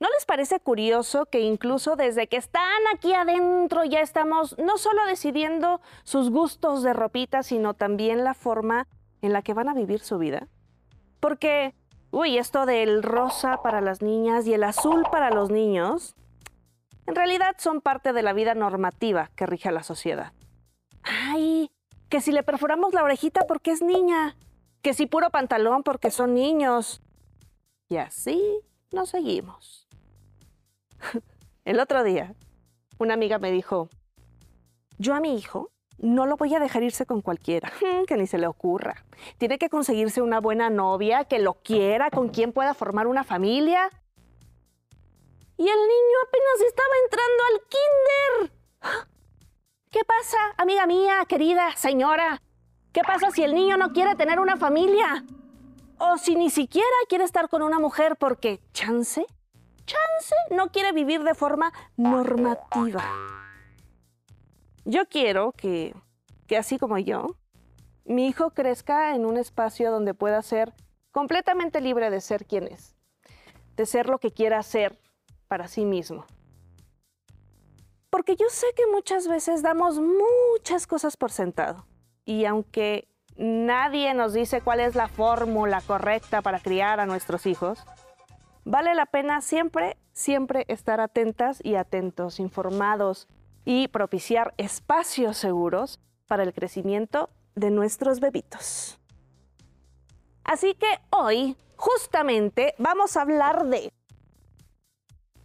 ¿No les parece curioso que incluso desde que están aquí adentro ya estamos no solo decidiendo sus gustos de ropita, sino también la forma en la que van a vivir su vida? Porque, uy, esto del rosa para las niñas y el azul para los niños, en realidad son parte de la vida normativa que rige a la sociedad. Ay, que si le perforamos la orejita porque es niña, que si puro pantalón porque son niños. Y así nos seguimos. El otro día, una amiga me dijo, yo a mi hijo no lo voy a dejar irse con cualquiera, que ni se le ocurra. Tiene que conseguirse una buena novia, que lo quiera, con quien pueda formar una familia. Y el niño apenas estaba entrando al kinder. ¿Qué pasa, amiga mía, querida señora? ¿Qué pasa si el niño no quiere tener una familia? O si ni siquiera quiere estar con una mujer porque chance no quiere vivir de forma normativa. Yo quiero que, que así como yo, mi hijo crezca en un espacio donde pueda ser completamente libre de ser quien es, de ser lo que quiera ser para sí mismo. Porque yo sé que muchas veces damos muchas cosas por sentado. Y aunque nadie nos dice cuál es la fórmula correcta para criar a nuestros hijos, Vale la pena siempre, siempre estar atentas y atentos, informados y propiciar espacios seguros para el crecimiento de nuestros bebitos. Así que hoy, justamente, vamos a hablar de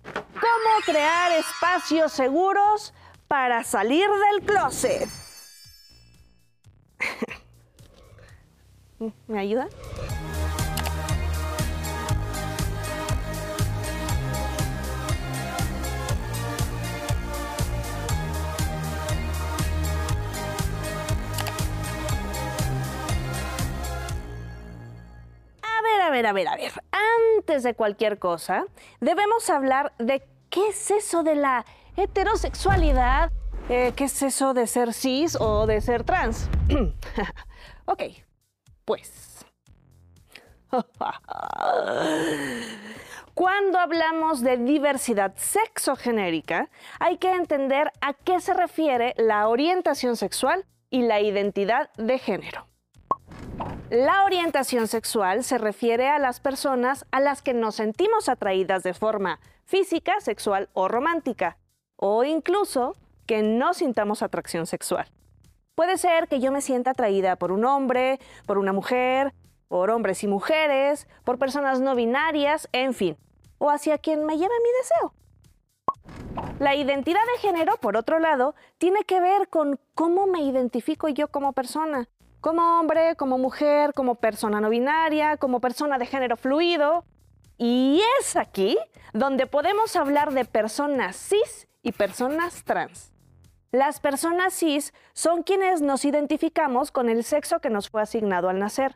cómo crear espacios seguros para salir del closet. ¿Me ayuda? Ver, a ver, a ver. Antes de cualquier cosa, debemos hablar de qué es eso de la heterosexualidad, eh, qué es eso de ser cis o de ser trans. ok, pues. Cuando hablamos de diversidad sexogenérica, hay que entender a qué se refiere la orientación sexual y la identidad de género. La orientación sexual se refiere a las personas a las que nos sentimos atraídas de forma física, sexual o romántica, o incluso que no sintamos atracción sexual. Puede ser que yo me sienta atraída por un hombre, por una mujer, por hombres y mujeres, por personas no binarias, en fin, o hacia quien me lleve mi deseo. La identidad de género, por otro lado, tiene que ver con cómo me identifico yo como persona, como hombre, como mujer, como persona no binaria, como persona de género fluido. Y es aquí donde podemos hablar de personas cis y personas trans. Las personas cis son quienes nos identificamos con el sexo que nos fue asignado al nacer.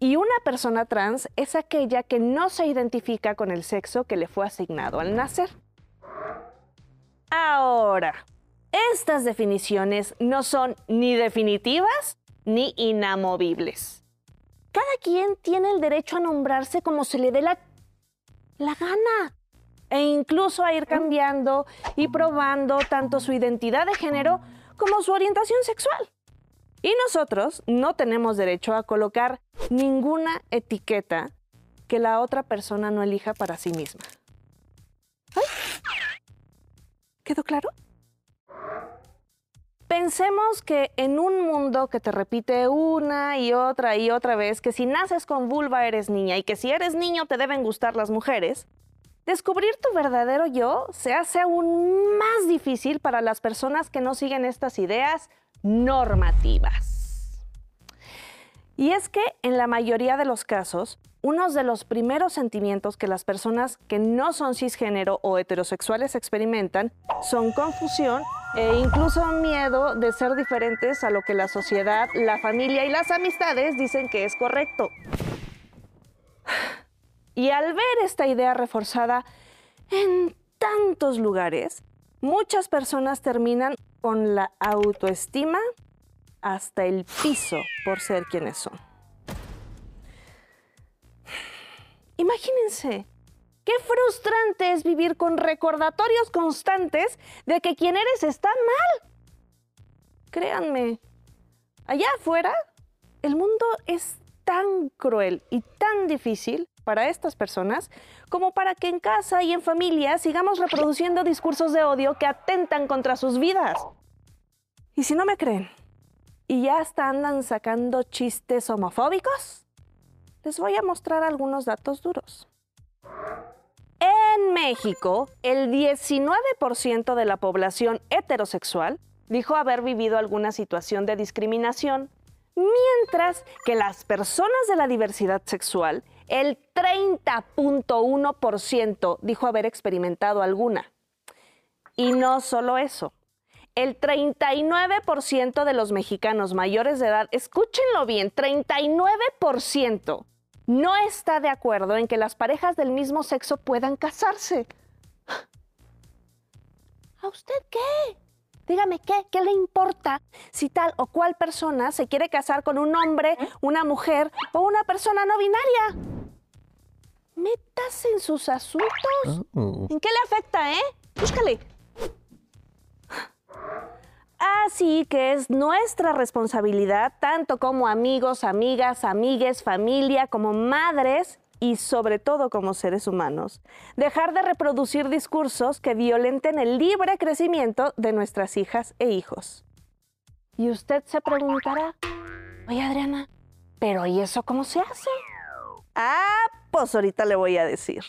Y una persona trans es aquella que no se identifica con el sexo que le fue asignado al nacer. Ahora, estas definiciones no son ni definitivas ni inamovibles. Cada quien tiene el derecho a nombrarse como se le dé la, la gana e incluso a ir cambiando y probando tanto su identidad de género como su orientación sexual. Y nosotros no tenemos derecho a colocar ninguna etiqueta que la otra persona no elija para sí misma. ¿Quedó claro? Pensemos que en un mundo que te repite una y otra y otra vez que si naces con vulva eres niña y que si eres niño te deben gustar las mujeres, descubrir tu verdadero yo se hace aún más difícil para las personas que no siguen estas ideas normativas. Y es que en la mayoría de los casos, uno de los primeros sentimientos que las personas que no son cisgénero o heterosexuales experimentan son confusión e incluso miedo de ser diferentes a lo que la sociedad, la familia y las amistades dicen que es correcto. Y al ver esta idea reforzada en tantos lugares, muchas personas terminan con la autoestima hasta el piso por ser quienes son. Imagínense Qué frustrante es vivir con recordatorios constantes de que quien eres está mal. Créanme, allá afuera el mundo es tan cruel y tan difícil para estas personas como para que en casa y en familia sigamos reproduciendo discursos de odio que atentan contra sus vidas. Y si no me creen, y ya hasta andan sacando chistes homofóbicos, les voy a mostrar algunos datos duros. En México, el 19% de la población heterosexual dijo haber vivido alguna situación de discriminación, mientras que las personas de la diversidad sexual, el 30.1% dijo haber experimentado alguna. Y no solo eso, el 39% de los mexicanos mayores de edad, escúchenlo bien, 39% no está de acuerdo en que las parejas del mismo sexo puedan casarse. ¿A usted qué? Dígame qué, qué le importa si tal o cual persona se quiere casar con un hombre, una mujer o una persona no binaria. Métase en sus asuntos. Oh. ¿En qué le afecta, eh? Búscale. Así que es nuestra responsabilidad, tanto como amigos, amigas, amigues, familia, como madres y sobre todo como seres humanos, dejar de reproducir discursos que violenten el libre crecimiento de nuestras hijas e hijos. Y usted se preguntará, oye Adriana, pero ¿y eso cómo se hace? Ah, pues ahorita le voy a decir.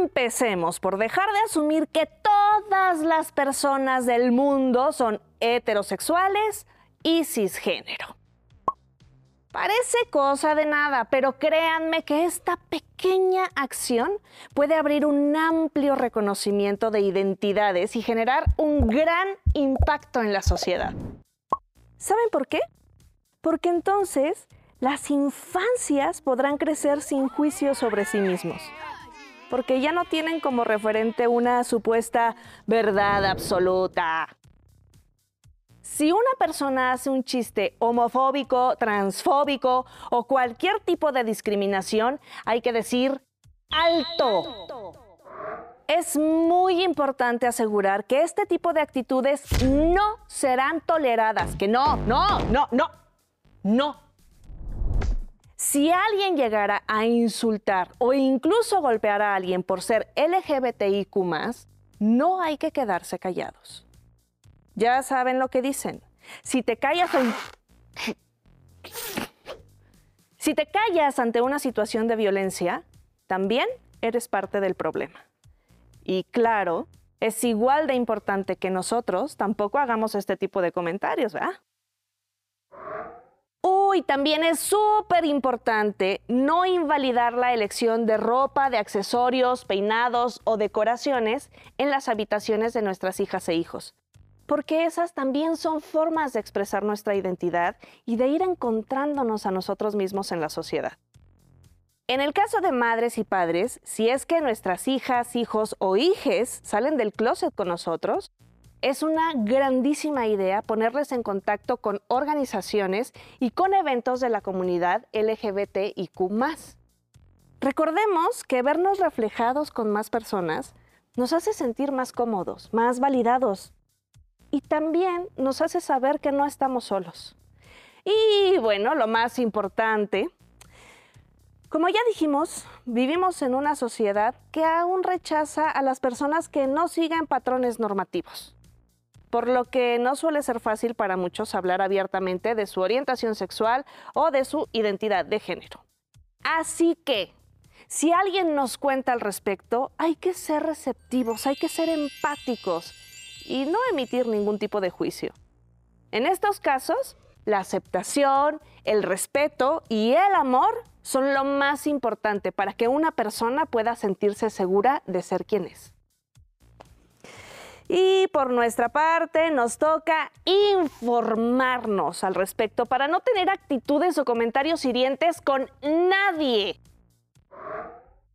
Empecemos por dejar de asumir que todas las personas del mundo son heterosexuales y cisgénero. Parece cosa de nada, pero créanme que esta pequeña acción puede abrir un amplio reconocimiento de identidades y generar un gran impacto en la sociedad. ¿Saben por qué? Porque entonces las infancias podrán crecer sin juicio sobre sí mismos porque ya no tienen como referente una supuesta verdad absoluta. Si una persona hace un chiste homofóbico, transfóbico o cualquier tipo de discriminación, hay que decir alto. Es muy importante asegurar que este tipo de actitudes no serán toleradas, que no, no, no, no, no si alguien llegara a insultar o incluso golpear a alguien por ser LGBTIQ, no hay que quedarse callados. Ya saben lo que dicen. Si te callas ante una situación de violencia, también eres parte del problema. Y claro, es igual de importante que nosotros tampoco hagamos este tipo de comentarios, ¿verdad? Uy, también es súper importante no invalidar la elección de ropa, de accesorios, peinados o decoraciones en las habitaciones de nuestras hijas e hijos, porque esas también son formas de expresar nuestra identidad y de ir encontrándonos a nosotros mismos en la sociedad. En el caso de madres y padres, si es que nuestras hijas, hijos o hijes salen del closet con nosotros, es una grandísima idea ponerles en contacto con organizaciones y con eventos de la comunidad LGBTIQ. Recordemos que vernos reflejados con más personas nos hace sentir más cómodos, más validados y también nos hace saber que no estamos solos. Y bueno, lo más importante, como ya dijimos, vivimos en una sociedad que aún rechaza a las personas que no siguen patrones normativos por lo que no suele ser fácil para muchos hablar abiertamente de su orientación sexual o de su identidad de género. Así que, si alguien nos cuenta al respecto, hay que ser receptivos, hay que ser empáticos y no emitir ningún tipo de juicio. En estos casos, la aceptación, el respeto y el amor son lo más importante para que una persona pueda sentirse segura de ser quien es. Y por nuestra parte nos toca informarnos al respecto para no tener actitudes o comentarios hirientes con nadie.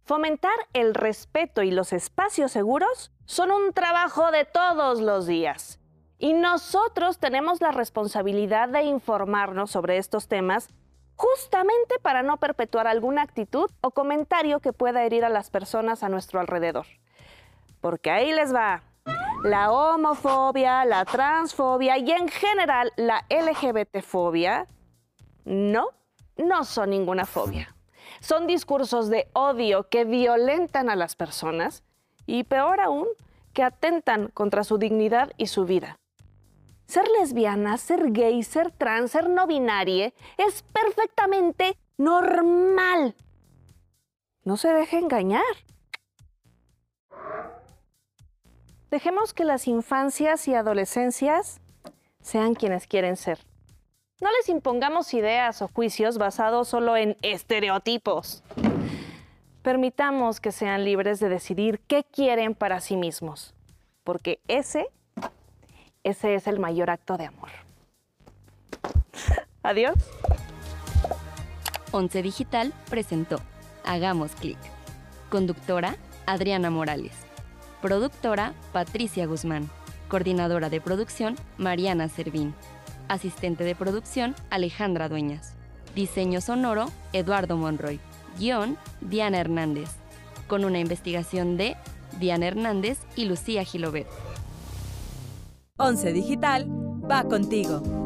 Fomentar el respeto y los espacios seguros son un trabajo de todos los días. Y nosotros tenemos la responsabilidad de informarnos sobre estos temas justamente para no perpetuar alguna actitud o comentario que pueda herir a las personas a nuestro alrededor. Porque ahí les va. La homofobia, la transfobia y en general la LGBTfobia no, no son ninguna fobia. Son discursos de odio que violentan a las personas y peor aún, que atentan contra su dignidad y su vida. Ser lesbiana, ser gay, ser trans, ser no binaria es perfectamente normal. No se deje engañar. Dejemos que las infancias y adolescencias sean quienes quieren ser. No les impongamos ideas o juicios basados solo en estereotipos. Permitamos que sean libres de decidir qué quieren para sí mismos, porque ese, ese es el mayor acto de amor. Adiós. Once Digital presentó Hagamos Clic. Conductora Adriana Morales. Productora Patricia Guzmán. Coordinadora de producción Mariana Servín. Asistente de producción Alejandra Dueñas. Diseño sonoro Eduardo Monroy. Guión Diana Hernández. Con una investigación de Diana Hernández y Lucía Gilobet. Once Digital va contigo.